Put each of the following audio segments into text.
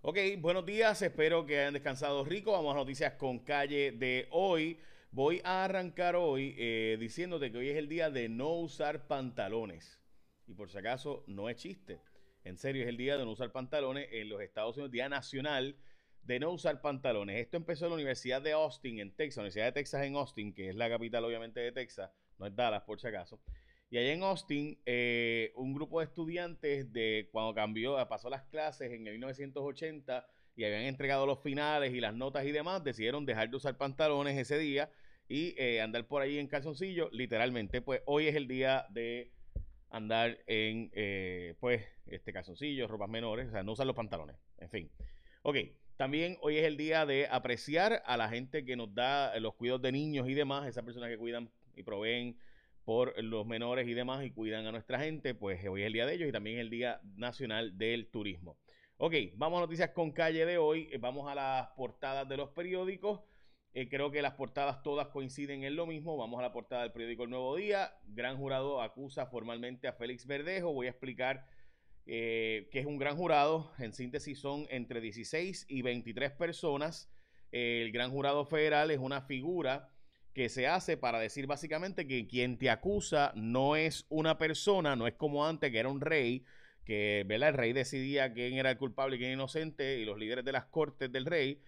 Ok, buenos días, espero que hayan descansado rico. Vamos a noticias con calle de hoy. Voy a arrancar hoy eh, diciéndote que hoy es el día de no usar pantalones. Y por si acaso, no es chiste. En serio, es el día de no usar pantalones en los Estados Unidos, Día Nacional de no usar pantalones. Esto empezó en la Universidad de Austin, en Texas, Universidad de Texas en Austin, que es la capital obviamente de Texas, no es Dallas por si acaso. Y allá en Austin, eh, un grupo de estudiantes de cuando cambió, pasó las clases en el 1980 y habían entregado los finales y las notas y demás, decidieron dejar de usar pantalones ese día y eh, andar por ahí en calzoncillo. Literalmente, pues hoy es el día de andar en, eh, pues, este calzoncillo, ropas menores, o sea, no usar los pantalones. En fin. Ok, también hoy es el día de apreciar a la gente que nos da los cuidados de niños y demás, esas personas que cuidan y proveen por los menores y demás y cuidan a nuestra gente, pues hoy es el día de ellos y también el Día Nacional del Turismo. Ok, vamos a noticias con calle de hoy, eh, vamos a las portadas de los periódicos. Eh, creo que las portadas todas coinciden en lo mismo. Vamos a la portada del periódico El Nuevo Día. Gran jurado acusa formalmente a Félix Verdejo. Voy a explicar eh, qué es un gran jurado. En síntesis son entre 16 y 23 personas. el gran jurado federal es una figura que se hace para decir básicamente que quien te acusa no es una persona, no es como antes que era un rey, que ¿verdad? el rey decidía quién era el culpable y quién inocente y los líderes de las cortes del rey,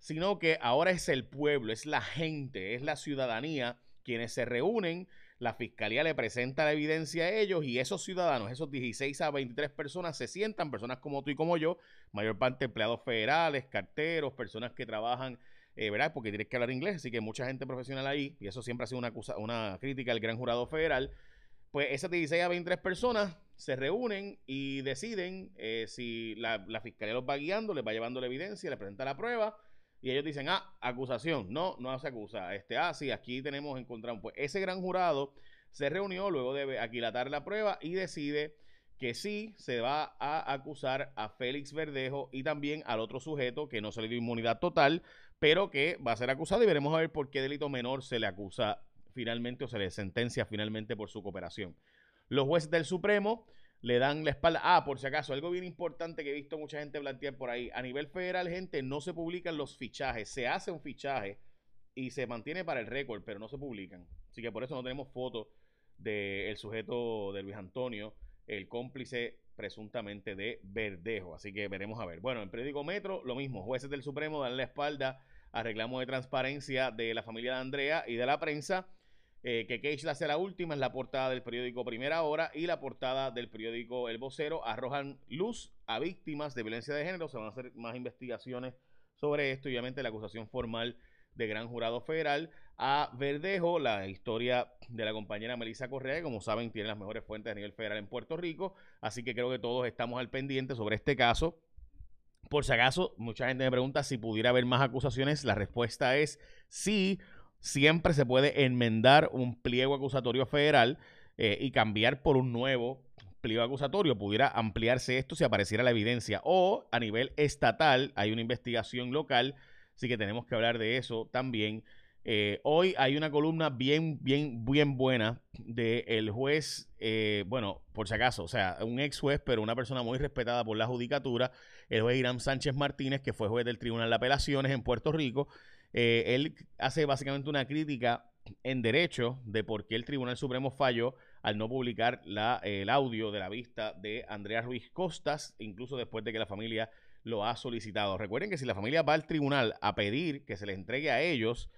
sino que ahora es el pueblo, es la gente, es la ciudadanía quienes se reúnen, la fiscalía le presenta la evidencia a ellos y esos ciudadanos, esos 16 a 23 personas se sientan, personas como tú y como yo, mayor parte empleados federales, carteros, personas que trabajan eh, ¿verdad? Porque tienes que hablar inglés, así que mucha gente profesional ahí, y eso siempre ha sido una, una crítica al gran jurado federal. Pues esas 16 a 23 personas se reúnen y deciden eh, si la, fiscalía los va guiando, les va llevando la evidencia, les presenta la prueba, y ellos dicen, ah, acusación, no, no se acusa, este, ah, sí, aquí tenemos encontrado, pues ese gran jurado se reunió luego de aquilatar la prueba y decide que sí se va a acusar a Félix Verdejo y también al otro sujeto que no se le dio inmunidad total, pero que va a ser acusado y veremos a ver por qué delito menor se le acusa finalmente o se le sentencia finalmente por su cooperación. Los jueces del Supremo le dan la espalda. Ah, por si acaso, algo bien importante que he visto mucha gente plantear por ahí. A nivel federal, gente, no se publican los fichajes. Se hace un fichaje y se mantiene para el récord, pero no se publican. Así que por eso no tenemos fotos del sujeto de Luis Antonio, el cómplice presuntamente de Verdejo. Así que veremos a ver. Bueno, en periódico Metro, lo mismo. Jueces del Supremo dan la espalda a reclamo de transparencia de la familia de Andrea y de la prensa. Eh, que Cage hace la última es la portada del periódico Primera Hora y la portada del periódico El Vocero arrojan luz a víctimas de violencia de género. Se van a hacer más investigaciones sobre esto y obviamente la acusación formal de gran jurado federal a Verdejo, la historia de la compañera Melissa Correa, que como saben tiene las mejores fuentes a nivel federal en Puerto Rico, así que creo que todos estamos al pendiente sobre este caso. Por si acaso, mucha gente me pregunta si pudiera haber más acusaciones, la respuesta es sí, siempre se puede enmendar un pliego acusatorio federal eh, y cambiar por un nuevo pliego acusatorio, pudiera ampliarse esto si apareciera la evidencia, o a nivel estatal hay una investigación local, así que tenemos que hablar de eso también. Eh, hoy hay una columna bien, bien, bien buena del juez, eh, bueno, por si acaso, o sea, un ex juez, pero una persona muy respetada por la judicatura, el juez Irán Sánchez Martínez, que fue juez del Tribunal de Apelaciones en Puerto Rico. Eh, él hace básicamente una crítica en derecho de por qué el Tribunal Supremo falló al no publicar la, el audio de la vista de Andrea Ruiz Costas, incluso después de que la familia lo ha solicitado. Recuerden que si la familia va al tribunal a pedir que se le entregue a ellos,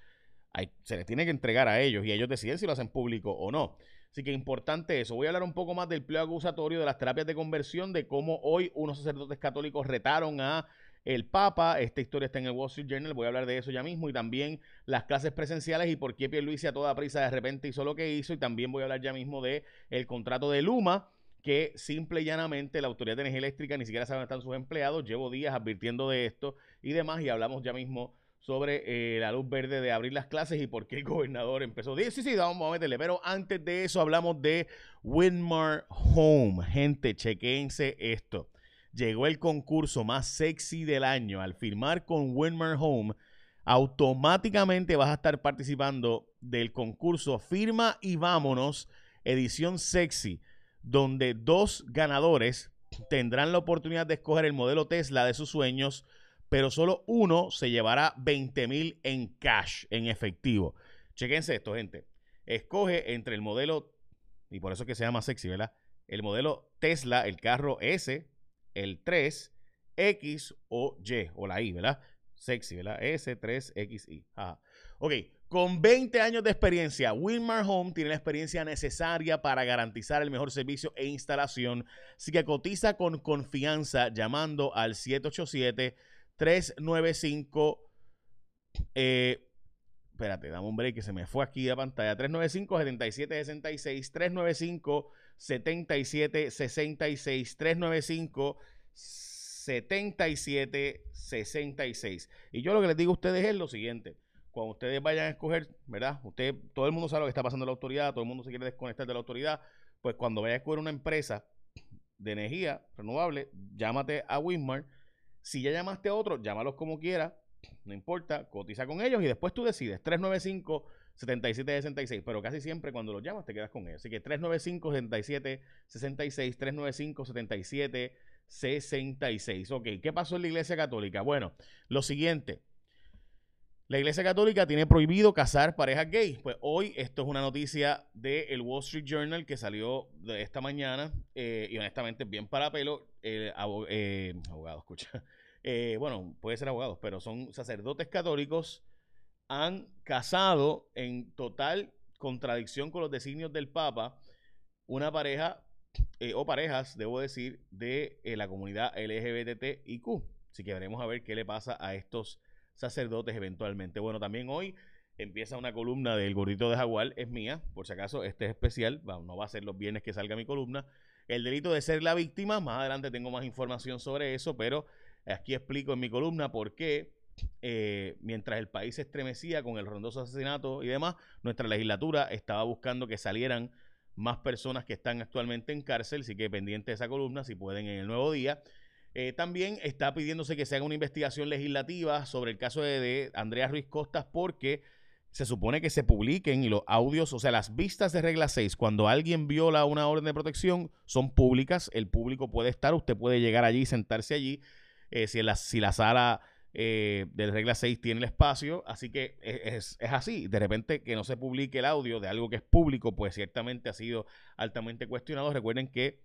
se les tiene que entregar a ellos y ellos deciden si lo hacen público o no. Así que importante eso. Voy a hablar un poco más del pleo acusatorio, de las terapias de conversión, de cómo hoy unos sacerdotes católicos retaron a el Papa. Esta historia está en el Wall Street Journal. Voy a hablar de eso ya mismo. Y también las clases presenciales y por qué Pierluisi a toda prisa de repente hizo lo que hizo. Y también voy a hablar ya mismo de contrato de Luma que simple y llanamente la Autoridad de Energía Eléctrica ni siquiera sabe dónde están sus empleados. Llevo días advirtiendo de esto y demás. Y hablamos ya mismo sobre eh, la luz verde de abrir las clases y por qué el gobernador empezó. Sí, sí, vamos a meterle. Pero antes de eso hablamos de Winmar Home. Gente, chequense esto. Llegó el concurso más sexy del año. Al firmar con Winmar Home, automáticamente vas a estar participando del concurso Firma y Vámonos, edición sexy, donde dos ganadores tendrán la oportunidad de escoger el modelo Tesla de sus sueños, pero solo uno se llevará 20 mil en cash, en efectivo. Chequense esto, gente. Escoge entre el modelo, y por eso que se llama sexy, ¿verdad? El modelo Tesla, el carro S, el 3, X o Y, o la I, ¿verdad? Sexy, ¿verdad? S3XI. Ok, con 20 años de experiencia, Wilmar Home tiene la experiencia necesaria para garantizar el mejor servicio e instalación. Así que cotiza con confianza llamando al 787-395. Eh, espérate, dame un break que se me fue aquí a pantalla. 395-7766. 395-7766. 395 7766. Y yo lo que les digo a ustedes es lo siguiente. Cuando ustedes vayan a escoger, ¿verdad? Usted, todo el mundo sabe lo que está pasando en la autoridad, todo el mundo se quiere desconectar de la autoridad. Pues cuando vaya a escoger una empresa de energía renovable, llámate a Wismar. Si ya llamaste a otro, llámalos como quiera, no importa, cotiza con ellos y después tú decides. 395 7766, pero casi siempre cuando los llamas te quedas con ellos. Así que 395 7766, 395 77 66. Ok, ¿qué pasó en la Iglesia Católica? Bueno, lo siguiente. La Iglesia Católica tiene prohibido casar parejas gays. Pues hoy esto es una noticia del Wall Street Journal que salió de esta mañana eh, y honestamente bien para pelo. Eh, abogado, escucha. Eh, bueno, puede ser abogados, pero son sacerdotes católicos. Han casado en total contradicción con los designios del Papa una pareja eh, o parejas, debo decir, de la comunidad LGBTIQ. Así que veremos a ver qué le pasa a estos sacerdotes eventualmente. Bueno, también hoy empieza una columna del gordito de Jaguar, es mía, por si acaso, este es especial, no va a ser los viernes que salga mi columna. El delito de ser la víctima, más adelante tengo más información sobre eso, pero aquí explico en mi columna por qué, eh, mientras el país se estremecía con el rondoso asesinato y demás, nuestra legislatura estaba buscando que salieran más personas que están actualmente en cárcel, así que pendiente de esa columna, si pueden en el nuevo día. Eh, también está pidiéndose que se haga una investigación legislativa sobre el caso de, Andrea Ruiz Costas porque se supone que se publiquen y los audios, o sea, las vistas de regla 6, cuando alguien viola una orden de protección, son públicas, el público puede estar, usted puede llegar allí, sentarse allí, eh, si, la, si la sala eh, de regla 6 tiene el espacio, así que es, es, así. De repente que no se publique el audio de algo que es público, pues ciertamente ha sido altamente cuestionado. Recuerden que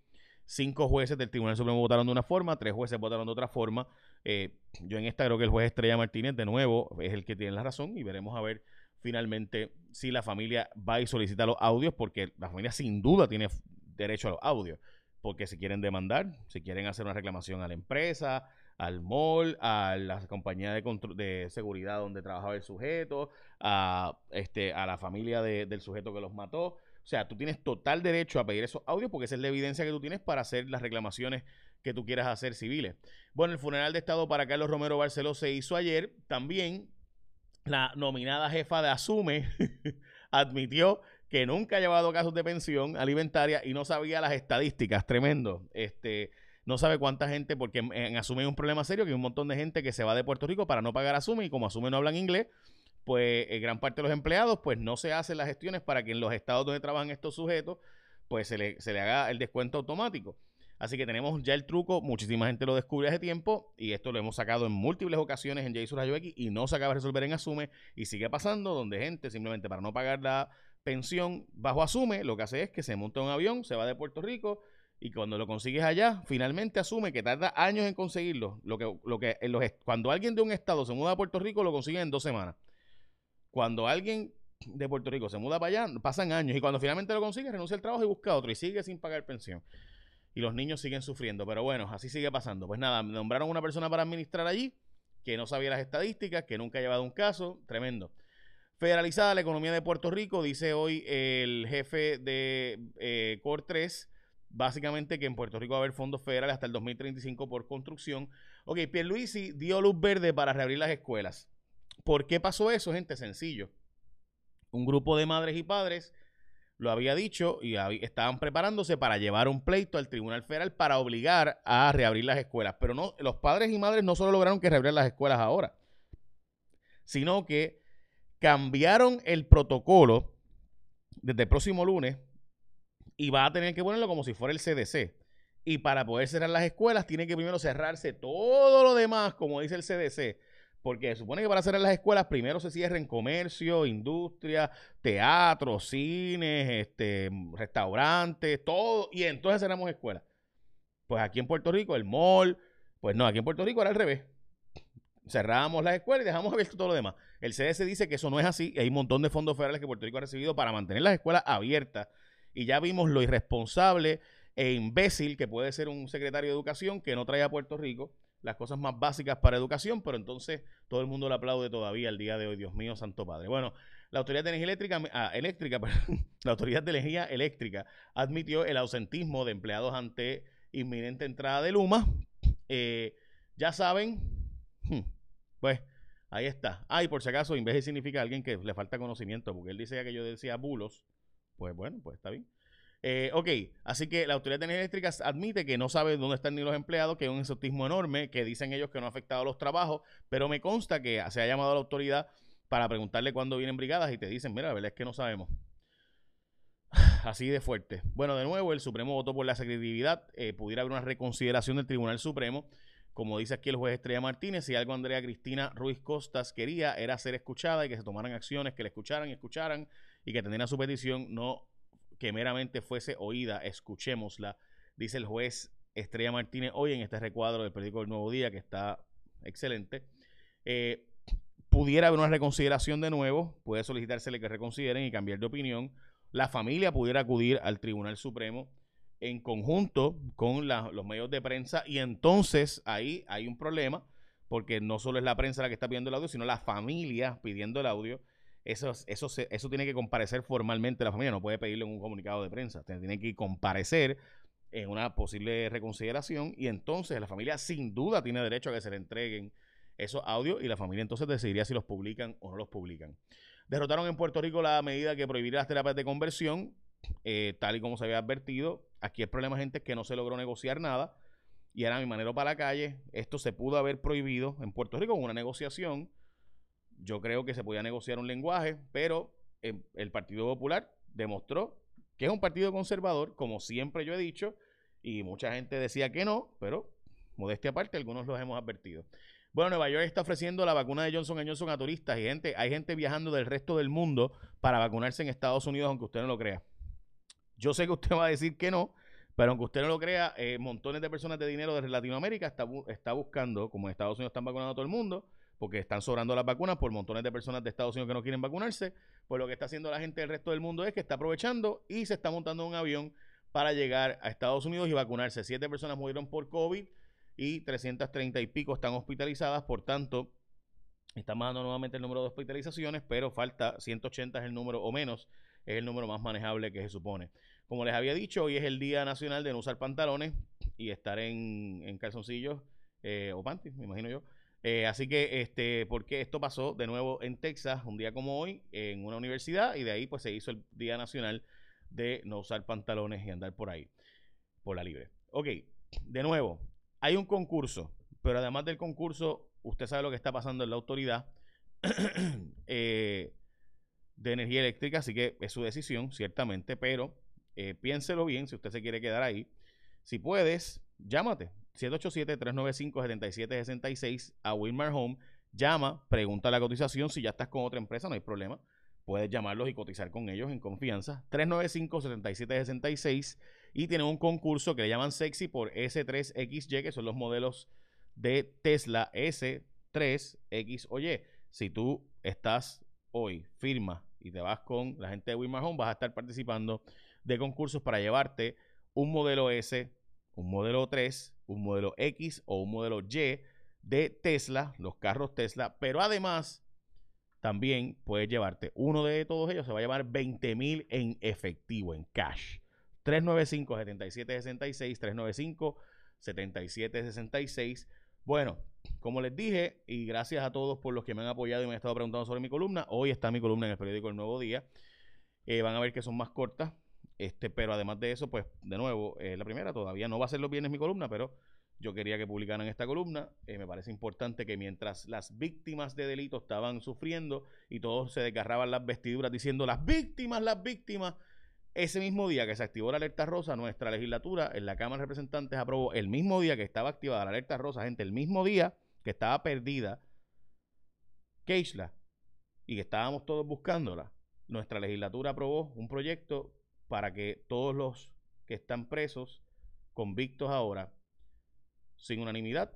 cinco jueces del Tribunal Supremo votaron de una forma, tres jueces votaron de otra forma. Eh, yo en esta creo que el juez Estrella Martínez, de nuevo, es el que tiene la razón y veremos a ver finalmente si la familia va y solicita los audios, porque la familia sin duda tiene derecho a los audios, porque si quieren demandar, si quieren hacer una reclamación a la empresa, al mall, a la compañía de, de seguridad donde trabajaba el sujeto, a, este, a la familia del sujeto que los mató. O sea, tú tienes total derecho a pedir esos audios porque esa es la evidencia que tú tienes para hacer las reclamaciones que tú quieras hacer civiles. Bueno, el funeral de Estado para Carlos Romero Barceló se hizo ayer. También la nominada jefa de Asume admitió que nunca ha llevado casos de pensión alimentaria y no sabía las estadísticas. Tremendo. Este, no sabe cuánta gente, porque en, Asume hay un problema serio, que hay un montón de gente que se va de Puerto Rico para no pagar Asume y como Asume no hablan inglés, pues eh, gran parte de los empleados pues no se hacen las gestiones para que en los estados donde trabajan estos sujetos pues se le, se le haga el descuento automático. Así que tenemos ya el truco, muchísima gente lo descubre hace tiempo y esto lo hemos sacado en múltiples ocasiones en Jason Rayo X y no se acaba de resolver en Asume y sigue pasando donde gente simplemente para no pagar la pensión bajo Asume lo que hace es que se monta un avión, se va de Puerto Rico, y cuando lo consigues allá, finalmente asume que tarda años en conseguirlo. Lo que, cuando alguien de un estado se muda a Puerto Rico, lo consigue en dos semanas. Cuando alguien de Puerto Rico se muda para allá, pasan años. Y cuando finalmente lo consigue, renuncia al trabajo y busca otro y sigue sin pagar pensión. Y los niños siguen sufriendo. Pero bueno, así sigue pasando. Pues nada, nombraron una persona para administrar allí que no sabía las estadísticas, que nunca ha llevado un caso. Tremendo. Federalizada la economía de Puerto Rico, dice hoy el jefe de eh, COR 3 básicamente que en Puerto Rico va a haber fondos federales hasta el 2035 por construcción. Ok, Pierluisi dio luz verde para reabrir las escuelas. ¿Por qué pasó eso, gente? Sencillo. Un grupo de madres y padres lo había dicho y estaban preparándose para llevar un pleito al Tribunal Federal para obligar a reabrir las escuelas. Pero no, los padres y madres no solo lograron que reabrieran las escuelas ahora, sino que cambiaron el protocolo desde el próximo lunes y va a tener que ponerlo como si fuera el CDC. Y para poder cerrar las escuelas, tiene que primero cerrarse todo lo demás, como dice el CDC. Porque se supone que para cerrar las escuelas, primero se cierren comercio, industria, teatro, cines, este, restaurantes, todo. Y entonces cerramos escuelas. Pues aquí en Puerto Rico, el mall, pues no, aquí en Puerto Rico era al revés. Cerramos las escuelas y dejamos abierto todo lo demás. El CDC dice que eso no es así. Hay un montón de fondos federales que Puerto Rico ha recibido para mantener las escuelas abiertas. Y ya vimos lo irresponsable e imbécil que puede ser un secretario de educación que no trae a Puerto Rico las cosas más básicas para educación, pero entonces todo el mundo le aplaude todavía el día de hoy, Dios mío, Santo Padre. Bueno, la Autoridad de Energía Eléctrica, ah, eléctrica la Autoridad de Energía Eléctrica admitió el ausentismo de empleados ante inminente entrada de Luma. Eh, ya saben, hmm, pues ahí está. Ah, y por si acaso, imbécil significa alguien que le falta conocimiento, porque él dice que yo decía bulos. Pues bueno, pues está bien. Eh, ok, así que la Autoridad de Energía Eléctrica admite que no sabe dónde están ni los empleados, que es un exotismo enorme, que dicen ellos que no ha afectado los trabajos, pero me consta que se ha llamado a la autoridad para preguntarle cuándo vienen brigadas y te dicen, mira, la verdad es que no sabemos. Así de fuerte. Bueno, de nuevo, el Supremo votó por la secretividad. Eh, pudiera haber una reconsideración del Tribunal Supremo. Como dice aquí el juez Estrella Martínez, si algo Andrea Cristina Ruiz Costas quería era ser escuchada y que se tomaran acciones, que le escucharan y escucharan y que atendieran su petición, no que meramente fuese oída, escuchémosla, dice el juez Estrella Martínez hoy en este recuadro del periódico El Nuevo Día, que está excelente. Eh, pudiera haber una reconsideración de nuevo, puede solicitársele que reconsideren y cambiar de opinión. La familia pudiera acudir al Tribunal Supremo en conjunto con los medios de prensa y entonces ahí hay un problema porque no solo es la prensa la que está pidiendo el audio, sino la familia pidiendo el audio eso, eso, eso tiene que comparecer formalmente la familia, no puede pedirle un comunicado de prensa, tiene que comparecer en una posible reconsideración y entonces la familia sin duda tiene derecho a que se le entreguen esos audios y la familia entonces decidiría si los publican o no los publican. Derrotaron en Puerto Rico la medida que prohibiría las terapias de conversión, eh, tal y como se había advertido. Aquí el problema, gente, es que no se logró negociar nada y era mi manera para la calle. Esto se pudo haber prohibido en Puerto Rico con una negociación yo creo que se podía negociar un lenguaje, pero eh, el Partido Popular demostró que es un partido conservador, como siempre yo he dicho, y mucha gente decía que no, pero modestia aparte, algunos los hemos advertido. Bueno, Nueva York está ofreciendo la vacuna de Johnson Johnson a turistas y gente, hay gente viajando del resto del mundo para vacunarse en Estados Unidos, aunque usted no lo crea. Yo sé que usted va a decir que no, pero aunque usted no lo crea, eh, montones de personas de dinero de Latinoamérica está, está buscando, como en Estados Unidos están vacunando a todo el mundo, porque están sobrando las vacunas por montones de personas de Estados Unidos que no quieren vacunarse, pues lo que está haciendo la gente del resto del mundo es que está aprovechando y se está montando un avión para llegar a Estados Unidos y vacunarse. Siete personas murieron por COVID y 330 y pico están hospitalizadas, por tanto, está bajando nuevamente el número de hospitalizaciones, pero falta 180 es el número o menos, es el número más manejable que se supone. Como les había dicho, hoy es el Día Nacional de no usar pantalones y estar en, calzoncillos eh, o panties, me imagino yo. Eh, así que, este, porque esto pasó de nuevo en Texas, un día como hoy, en una universidad, y de ahí pues se hizo el Día Nacional de no usar pantalones y andar por ahí, por la libre. Ok, de nuevo, hay un concurso, pero además del concurso, usted sabe lo que está pasando en la autoridad eh, de energía eléctrica, así que es su decisión, ciertamente, pero eh, piénselo bien si usted se quiere quedar ahí. Si puedes, llámate, 787-395-7766 a Wilmar Home. Llama, pregunta la cotización. Si ya estás con otra empresa, no hay problema. Puedes llamarlos y cotizar con ellos en confianza. 395-7766. Y tienen un concurso que le llaman Sexy por S3XY, que son los modelos de Tesla S3, X o Y. Si tú estás hoy, firma y te vas con la gente de Wilmar Home, vas a estar participando de concursos para llevarte un modelo S, un modelo 3, un modelo X o un modelo Y de Tesla, los carros Tesla, pero además también puedes llevarte uno de todos ellos, se va a llevar 20 mil en efectivo, en cash. 395-7766, 395-7766. Bueno, como les dije, y gracias a todos por los que me han apoyado y me han estado preguntando sobre mi columna, hoy está mi columna en el periódico El Nuevo Día. Eh, van a ver que son más cortas, este, pero además de eso, pues, de nuevo, eh, la primera todavía no va a ser los bienes mi columna, pero yo quería que publicaran esta columna. Eh, me parece importante que mientras las víctimas de delito estaban sufriendo y todos se desgarraban las vestiduras diciendo las víctimas, las víctimas, Ese mismo día que se activó la alerta rosa, nuestra legislatura en la Cámara de Representantes aprobó el mismo día que estaba activada la alerta rosa, gente, el mismo día que estaba perdida Keishla y que estábamos todos buscándola, nuestra legislatura aprobó un proyecto para que todos los que están presos, convictos ahora, sin unanimidad,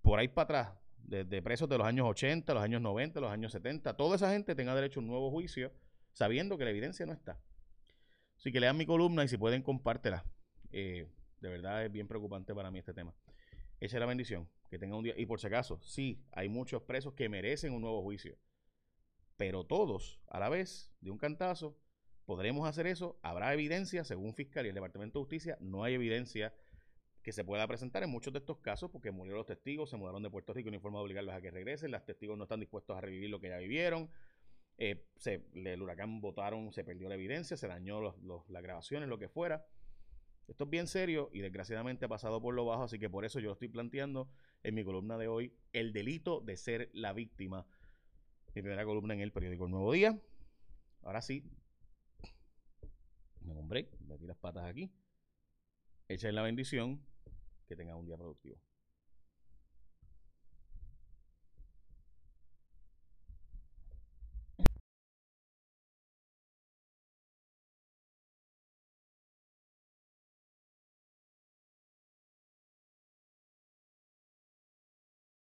por ahí para atrás, desde presos de los años 80, los años 90, los años 70, toda esa gente tenga derecho a un nuevo juicio, sabiendo que la evidencia no está. Así que lean mi columna y si pueden, compártela. Eh, de verdad es bien preocupante para mí este tema. Echa la bendición, que tenga un día. Y por si acaso, sí, hay muchos presos que merecen un nuevo juicio. Pero todos, a la vez, de un cantazo, podremos hacer eso. Habrá evidencia, según fiscal y el Departamento de Justicia, no hay evidencia que se pueda presentar en muchos de estos casos porque murieron los testigos, se mudaron de Puerto Rico y no hay forma de obligarlos a que regresen, los testigos no están dispuestos a revivir lo que ya vivieron, eh, el huracán votaron, se perdió la evidencia, se dañó las grabaciones, lo que fuera. Esto es bien serio y desgraciadamente ha pasado por lo bajo, así que por eso yo lo estoy planteando en mi columna de hoy, el delito de ser la víctima. Mi primera columna en el periódico El Nuevo Día. Ahora sí, me nombré, metí las patas aquí. Echen la bendición, que tengan un día productivo.